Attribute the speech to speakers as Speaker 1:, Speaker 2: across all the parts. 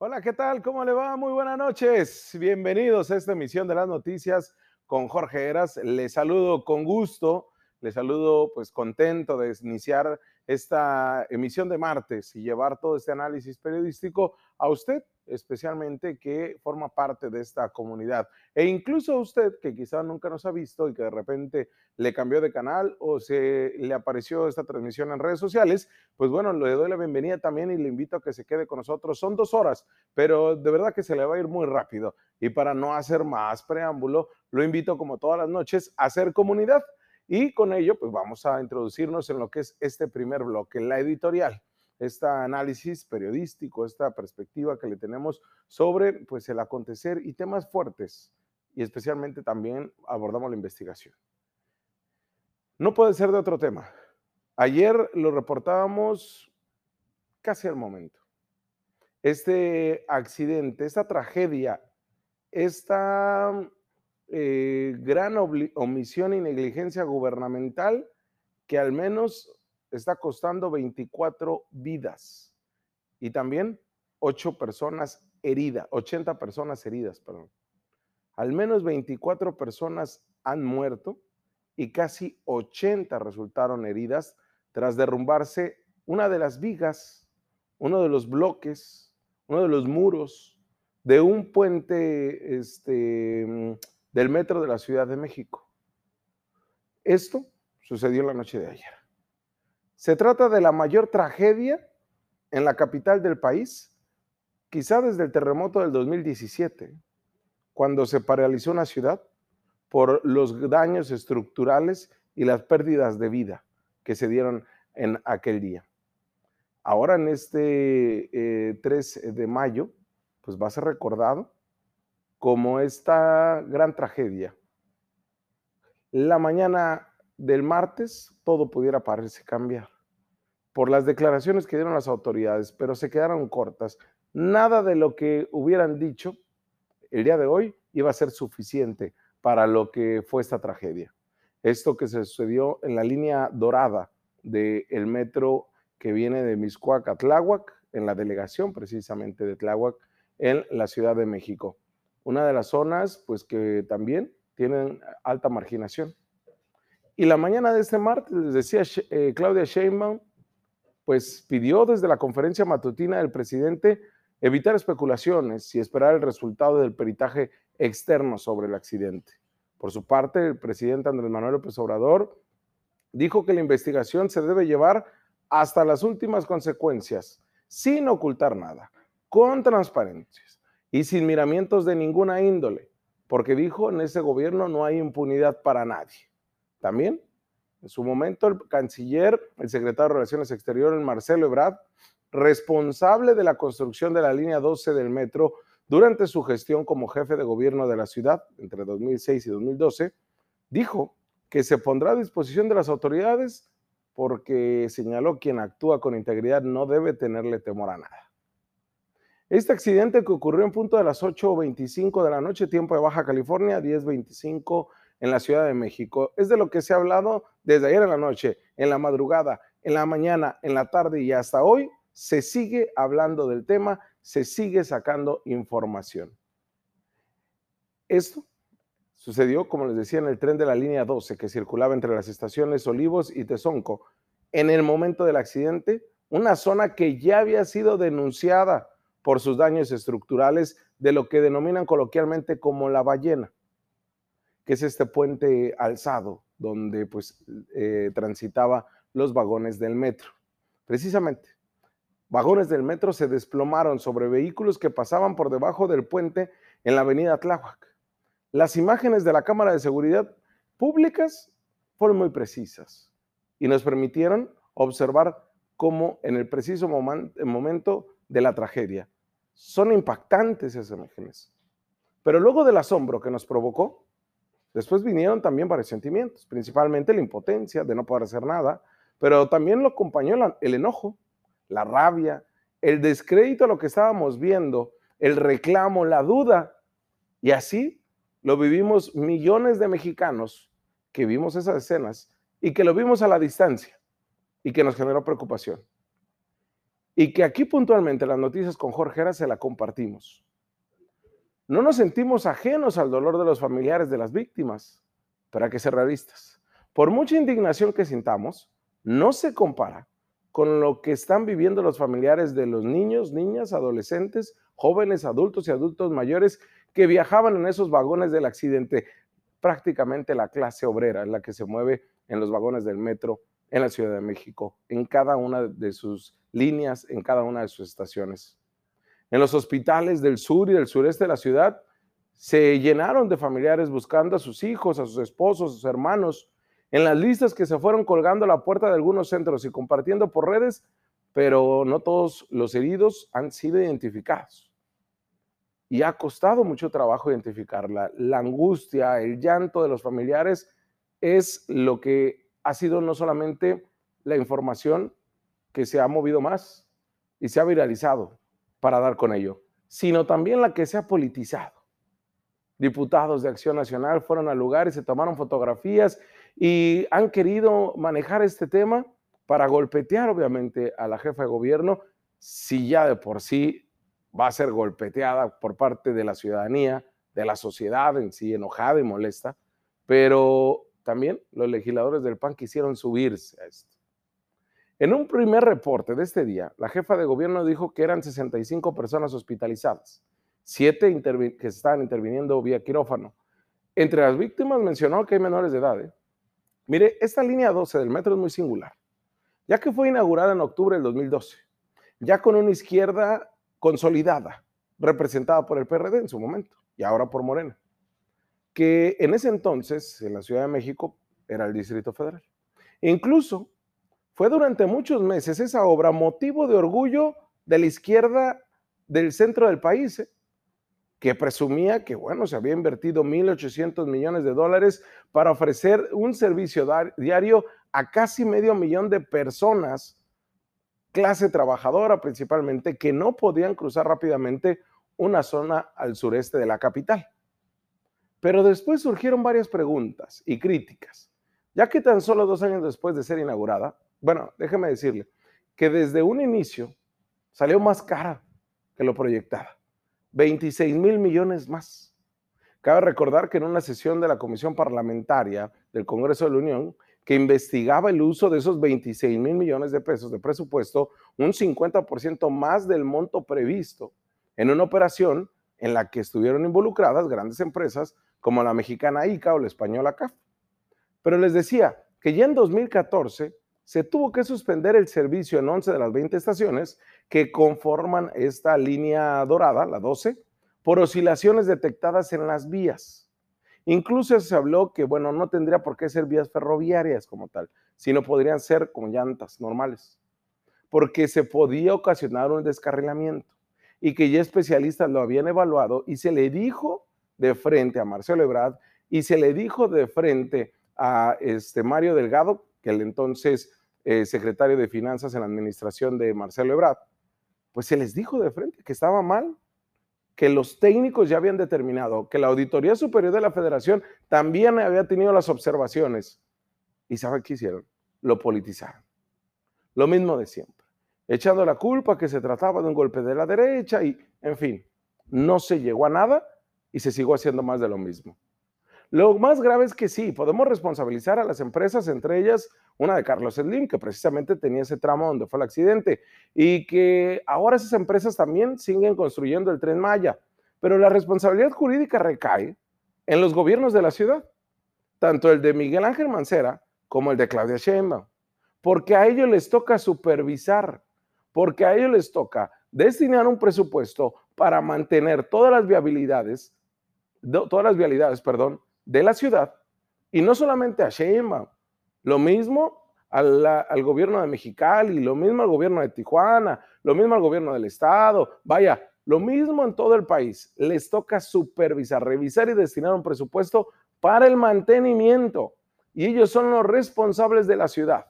Speaker 1: Hola, ¿qué tal? ¿Cómo le va? Muy buenas noches. Bienvenidos a esta emisión de las noticias con Jorge Eras. Les saludo con gusto, les saludo pues contento de iniciar esta emisión de martes y llevar todo este análisis periodístico a usted, especialmente que forma parte de esta comunidad. E incluso usted que quizá nunca nos ha visto y que de repente le cambió de canal o se le apareció esta transmisión en redes sociales, pues bueno, le doy la bienvenida también y le invito a que se quede con nosotros. Son dos horas, pero de verdad que se le va a ir muy rápido. Y para no hacer más preámbulo, lo invito como todas las noches a hacer comunidad. Y con ello, pues vamos a introducirnos en lo que es este primer bloque, la editorial este análisis periodístico, esta perspectiva que le tenemos sobre pues, el acontecer y temas fuertes, y especialmente también abordamos la investigación. No puede ser de otro tema. Ayer lo reportábamos casi al momento. Este accidente, esta tragedia, esta eh, gran omisión y negligencia gubernamental que al menos está costando 24 vidas y también 8 personas heridas, 80 personas heridas, perdón. Al menos 24 personas han muerto y casi 80 resultaron heridas tras derrumbarse una de las vigas, uno de los bloques, uno de los muros de un puente este, del metro de la Ciudad de México. Esto sucedió la noche de ayer. Se trata de la mayor tragedia en la capital del país, quizá desde el terremoto del 2017, cuando se paralizó una ciudad por los daños estructurales y las pérdidas de vida que se dieron en aquel día. Ahora en este 3 eh, de mayo, pues va a ser recordado como esta gran tragedia. La mañana del martes todo pudiera parecer cambiar por las declaraciones que dieron las autoridades, pero se quedaron cortas. Nada de lo que hubieran dicho el día de hoy iba a ser suficiente para lo que fue esta tragedia. Esto que se sucedió en la línea dorada del metro que viene de Miscuac a Tláhuac, en la delegación precisamente de Tláhuac, en la Ciudad de México. Una de las zonas, pues que también tienen alta marginación. Y la mañana de este martes, les decía eh, Claudia Sheinbaum, pues pidió desde la conferencia matutina del presidente evitar especulaciones y esperar el resultado del peritaje externo sobre el accidente. Por su parte, el presidente Andrés Manuel López Obrador dijo que la investigación se debe llevar hasta las últimas consecuencias, sin ocultar nada, con transparencias y sin miramientos de ninguna índole, porque dijo, en ese gobierno no hay impunidad para nadie. También, en su momento, el canciller, el secretario de Relaciones Exteriores, Marcelo Ebrard, responsable de la construcción de la línea 12 del metro durante su gestión como jefe de gobierno de la ciudad entre 2006 y 2012, dijo que se pondrá a disposición de las autoridades porque señaló quien actúa con integridad no debe tenerle temor a nada. Este accidente que ocurrió en punto de las 8.25 de la noche, tiempo de Baja California, 10.25 en la Ciudad de México. Es de lo que se ha hablado desde ayer en la noche, en la madrugada, en la mañana, en la tarde y hasta hoy. Se sigue hablando del tema, se sigue sacando información. Esto sucedió, como les decía, en el tren de la línea 12 que circulaba entre las estaciones Olivos y Tezonco. En el momento del accidente, una zona que ya había sido denunciada por sus daños estructurales de lo que denominan coloquialmente como la ballena que es este puente alzado donde pues eh, transitaba los vagones del metro. Precisamente, vagones del metro se desplomaron sobre vehículos que pasaban por debajo del puente en la avenida Tláhuac. Las imágenes de la cámara de seguridad públicas fueron muy precisas y nos permitieron observar cómo en el preciso momento de la tragedia. Son impactantes esas imágenes. Pero luego del asombro que nos provocó, Después vinieron también varios sentimientos, principalmente la impotencia de no poder hacer nada, pero también lo acompañó el enojo, la rabia, el descrédito a lo que estábamos viendo, el reclamo, la duda. Y así lo vivimos millones de mexicanos que vimos esas escenas y que lo vimos a la distancia y que nos generó preocupación. y que aquí puntualmente las noticias con Jorge Era se la compartimos. No nos sentimos ajenos al dolor de los familiares de las víctimas, para que ser realistas. Por mucha indignación que sintamos, no se compara con lo que están viviendo los familiares de los niños, niñas, adolescentes, jóvenes, adultos y adultos mayores que viajaban en esos vagones del accidente. Prácticamente la clase obrera es la que se mueve en los vagones del metro en la Ciudad de México, en cada una de sus líneas, en cada una de sus estaciones. En los hospitales del sur y del sureste de la ciudad se llenaron de familiares buscando a sus hijos, a sus esposos, a sus hermanos, en las listas que se fueron colgando a la puerta de algunos centros y compartiendo por redes, pero no todos los heridos han sido identificados. Y ha costado mucho trabajo identificarla. La angustia, el llanto de los familiares es lo que ha sido no solamente la información que se ha movido más y se ha viralizado para dar con ello, sino también la que se ha politizado. Diputados de Acción Nacional fueron al lugar y se tomaron fotografías y han querido manejar este tema para golpetear obviamente a la jefa de gobierno, si ya de por sí va a ser golpeteada por parte de la ciudadanía, de la sociedad en sí, enojada y molesta, pero también los legisladores del PAN quisieron subirse a esto. En un primer reporte de este día, la jefa de gobierno dijo que eran 65 personas hospitalizadas, siete que estaban interviniendo vía quirófano. Entre las víctimas mencionó que hay menores de edad. ¿eh? Mire, esta línea 12 del metro es muy singular, ya que fue inaugurada en octubre del 2012, ya con una izquierda consolidada, representada por el PRD en su momento y ahora por Morena que en ese entonces, en la Ciudad de México, era el Distrito Federal. incluso fue durante muchos meses esa obra motivo de orgullo de la izquierda del centro del país, ¿eh? que presumía que, bueno, se había invertido 1.800 millones de dólares para ofrecer un servicio diario a casi medio millón de personas, clase trabajadora principalmente, que no podían cruzar rápidamente una zona al sureste de la capital. Pero después surgieron varias preguntas y críticas, ya que tan solo dos años después de ser inaugurada, bueno, déjeme decirle que desde un inicio salió más cara que lo proyectada, 26 mil millones más. Cabe recordar que en una sesión de la Comisión Parlamentaria del Congreso de la Unión, que investigaba el uso de esos 26 mil millones de pesos de presupuesto, un 50% más del monto previsto en una operación en la que estuvieron involucradas grandes empresas como la mexicana ICA o la española CAF. Pero les decía que ya en 2014 se tuvo que suspender el servicio en 11 de las 20 estaciones que conforman esta línea dorada, la 12, por oscilaciones detectadas en las vías. Incluso se habló que, bueno, no tendría por qué ser vías ferroviarias como tal, sino podrían ser con llantas normales, porque se podía ocasionar un descarrilamiento y que ya especialistas lo habían evaluado y se le dijo de frente a Marcelo Ebrard y se le dijo de frente a este Mario Delgado, que el entonces eh, secretario de Finanzas en la administración de Marcelo Ebrard, pues se les dijo de frente que estaba mal, que los técnicos ya habían determinado, que la Auditoría Superior de la Federación también había tenido las observaciones. ¿Y sabe qué hicieron? Lo politizaron. Lo mismo de siempre. Echando la culpa que se trataba de un golpe de la derecha y, en fin, no se llegó a nada y se siguió haciendo más de lo mismo. Lo más grave es que sí, podemos responsabilizar a las empresas, entre ellas una de Carlos Slim, que precisamente tenía ese tramo donde fue el accidente, y que ahora esas empresas también siguen construyendo el tren Maya. Pero la responsabilidad jurídica recae en los gobiernos de la ciudad, tanto el de Miguel Ángel Mancera como el de Claudia Sheinbaum, porque a ellos les toca supervisar, porque a ellos les toca destinar un presupuesto para mantener todas las viabilidades todas las vialidades, perdón, de la ciudad y no solamente a Sheinbaum, lo mismo al gobierno de Mexicali, lo mismo al gobierno de Tijuana, lo mismo al gobierno del estado, vaya, lo mismo en todo el país. Les toca supervisar, revisar y destinar un presupuesto para el mantenimiento y ellos son los responsables de la ciudad.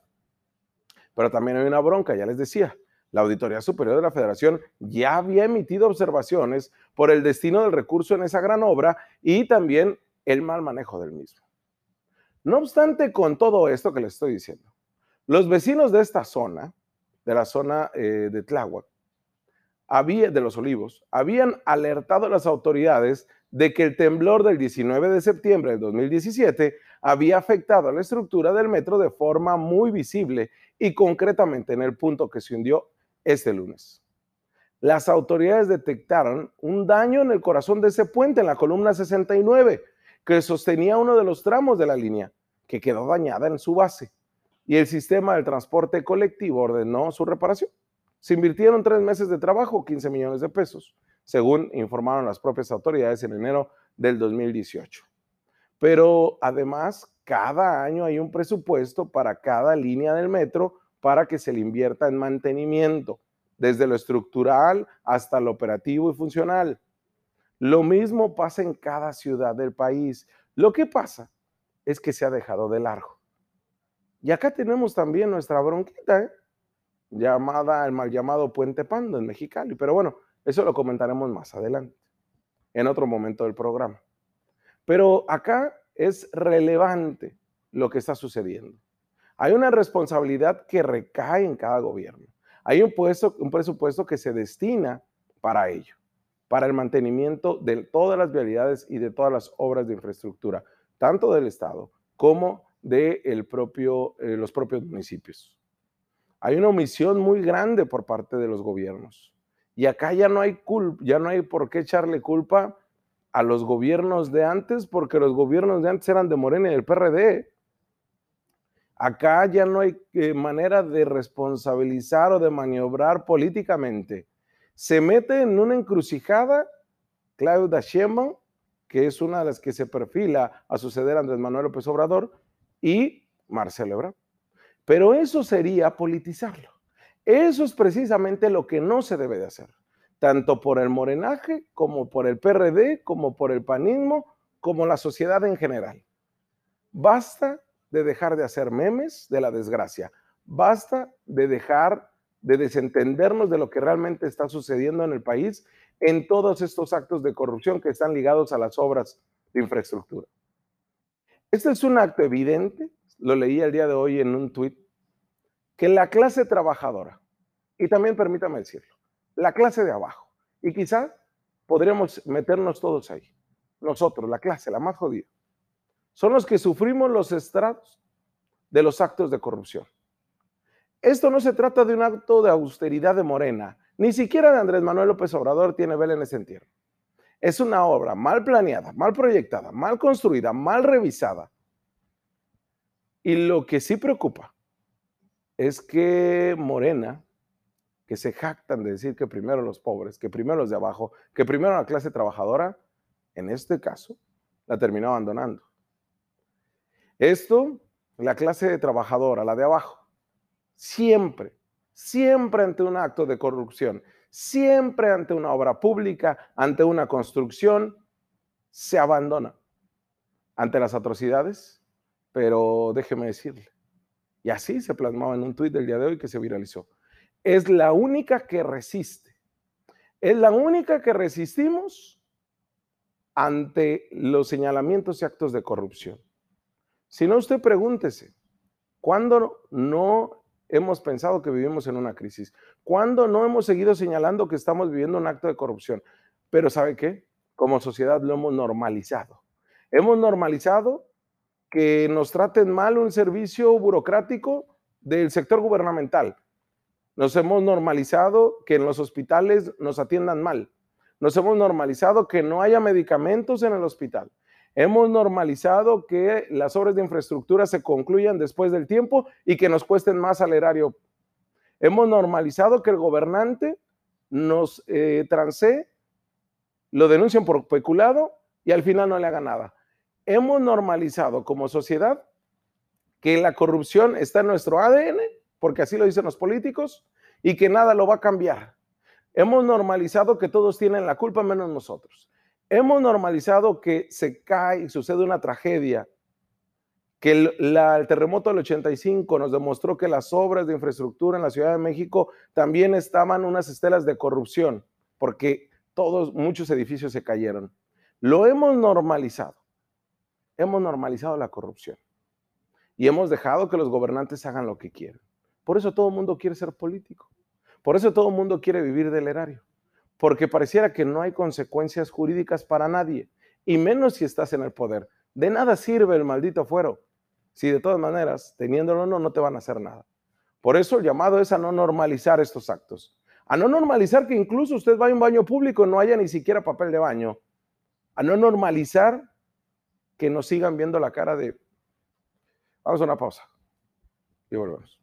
Speaker 1: Pero también hay una bronca, ya les decía, la Auditoría Superior de la Federación ya había emitido observaciones por el destino del recurso en esa gran obra y también el mal manejo del mismo. No obstante, con todo esto que les estoy diciendo, los vecinos de esta zona, de la zona eh, de Tláhuac, había, de los olivos, habían alertado a las autoridades de que el temblor del 19 de septiembre de 2017 había afectado a la estructura del metro de forma muy visible y concretamente en el punto que se hundió este lunes. Las autoridades detectaron un daño en el corazón de ese puente, en la columna 69, que sostenía uno de los tramos de la línea, que quedó dañada en su base. Y el sistema del transporte colectivo ordenó su reparación. Se invirtieron tres meses de trabajo, 15 millones de pesos, según informaron las propias autoridades en enero del 2018. Pero además, cada año hay un presupuesto para cada línea del metro para que se le invierta en mantenimiento, desde lo estructural hasta lo operativo y funcional. Lo mismo pasa en cada ciudad del país. Lo que pasa es que se ha dejado de largo. Y acá tenemos también nuestra bronquita, ¿eh? llamada el mal llamado Puente Pando en Mexicali. Pero bueno, eso lo comentaremos más adelante, en otro momento del programa. Pero acá es relevante lo que está sucediendo. Hay una responsabilidad que recae en cada gobierno. Hay un, un presupuesto que se destina para ello, para el mantenimiento de todas las vialidades y de todas las obras de infraestructura, tanto del Estado como de el propio, eh, los propios municipios. Hay una omisión muy grande por parte de los gobiernos. Y acá ya no hay culpa, ya no hay por qué echarle culpa a los gobiernos de antes, porque los gobiernos de antes eran de Morena y del PRD. Acá ya no hay eh, manera de responsabilizar o de maniobrar políticamente. Se mete en una encrucijada Claudia Sheinbaum, que es una de las que se perfila a suceder a Andrés Manuel López Obrador, y Marcelo Ebrard. Pero eso sería politizarlo. Eso es precisamente lo que no se debe de hacer, tanto por el morenaje como por el PRD, como por el panismo, como la sociedad en general. Basta de dejar de hacer memes de la desgracia. Basta de dejar de desentendernos de lo que realmente está sucediendo en el país en todos estos actos de corrupción que están ligados a las obras de infraestructura. Este es un acto evidente, lo leí el día de hoy en un tuit, que la clase trabajadora, y también permítame decirlo, la clase de abajo, y quizás podríamos meternos todos ahí, nosotros, la clase, la más jodida, son los que sufrimos los estratos de los actos de corrupción. Esto no se trata de un acto de austeridad de Morena, ni siquiera de Andrés Manuel López Obrador tiene vela en ese entierro. Es una obra mal planeada, mal proyectada, mal construida, mal revisada. Y lo que sí preocupa es que Morena, que se jactan de decir que primero los pobres, que primero los de abajo, que primero la clase trabajadora, en este caso, la terminó abandonando. Esto, la clase trabajadora, la de abajo, siempre, siempre ante un acto de corrupción, siempre ante una obra pública, ante una construcción, se abandona ante las atrocidades, pero déjeme decirle, y así se plasmaba en un tuit del día de hoy que se viralizó, es la única que resiste, es la única que resistimos ante los señalamientos y actos de corrupción. Si no, usted pregúntese, ¿cuándo no hemos pensado que vivimos en una crisis? ¿Cuándo no hemos seguido señalando que estamos viviendo un acto de corrupción? Pero ¿sabe qué? Como sociedad lo hemos normalizado. Hemos normalizado que nos traten mal un servicio burocrático del sector gubernamental. Nos hemos normalizado que en los hospitales nos atiendan mal. Nos hemos normalizado que no haya medicamentos en el hospital. Hemos normalizado que las obras de infraestructura se concluyan después del tiempo y que nos cuesten más al erario. Hemos normalizado que el gobernante nos eh, lo denuncien por peculado y al final no le haga nada. Hemos normalizado como sociedad que la corrupción está en nuestro ADN, porque así lo dicen los políticos, y que nada lo va a cambiar. Hemos normalizado que todos tienen la culpa menos nosotros. Hemos normalizado que se cae y sucede una tragedia, que el, terremoto del 85 nos demostró que las obras de infraestructura en la Ciudad de México también estaban unas estelas de corrupción, porque todos, muchos edificios se cayeron. Lo hemos normalizado. Hemos normalizado la corrupción. Y hemos dejado que los gobernantes hagan lo que quieren. Por eso todo el mundo quiere ser político. Por eso todo el mundo quiere vivir del erario. Porque pareciera que no hay consecuencias jurídicas para nadie, y menos si estás en el poder. De nada sirve el maldito fuero, si de todas maneras, teniéndolo o no, no te van a hacer nada. Por eso el llamado es a no normalizar estos actos. A no normalizar que incluso usted vaya a un baño público y no haya ni siquiera papel de baño. A no normalizar que nos sigan viendo la cara de... Vamos a una pausa y volvemos.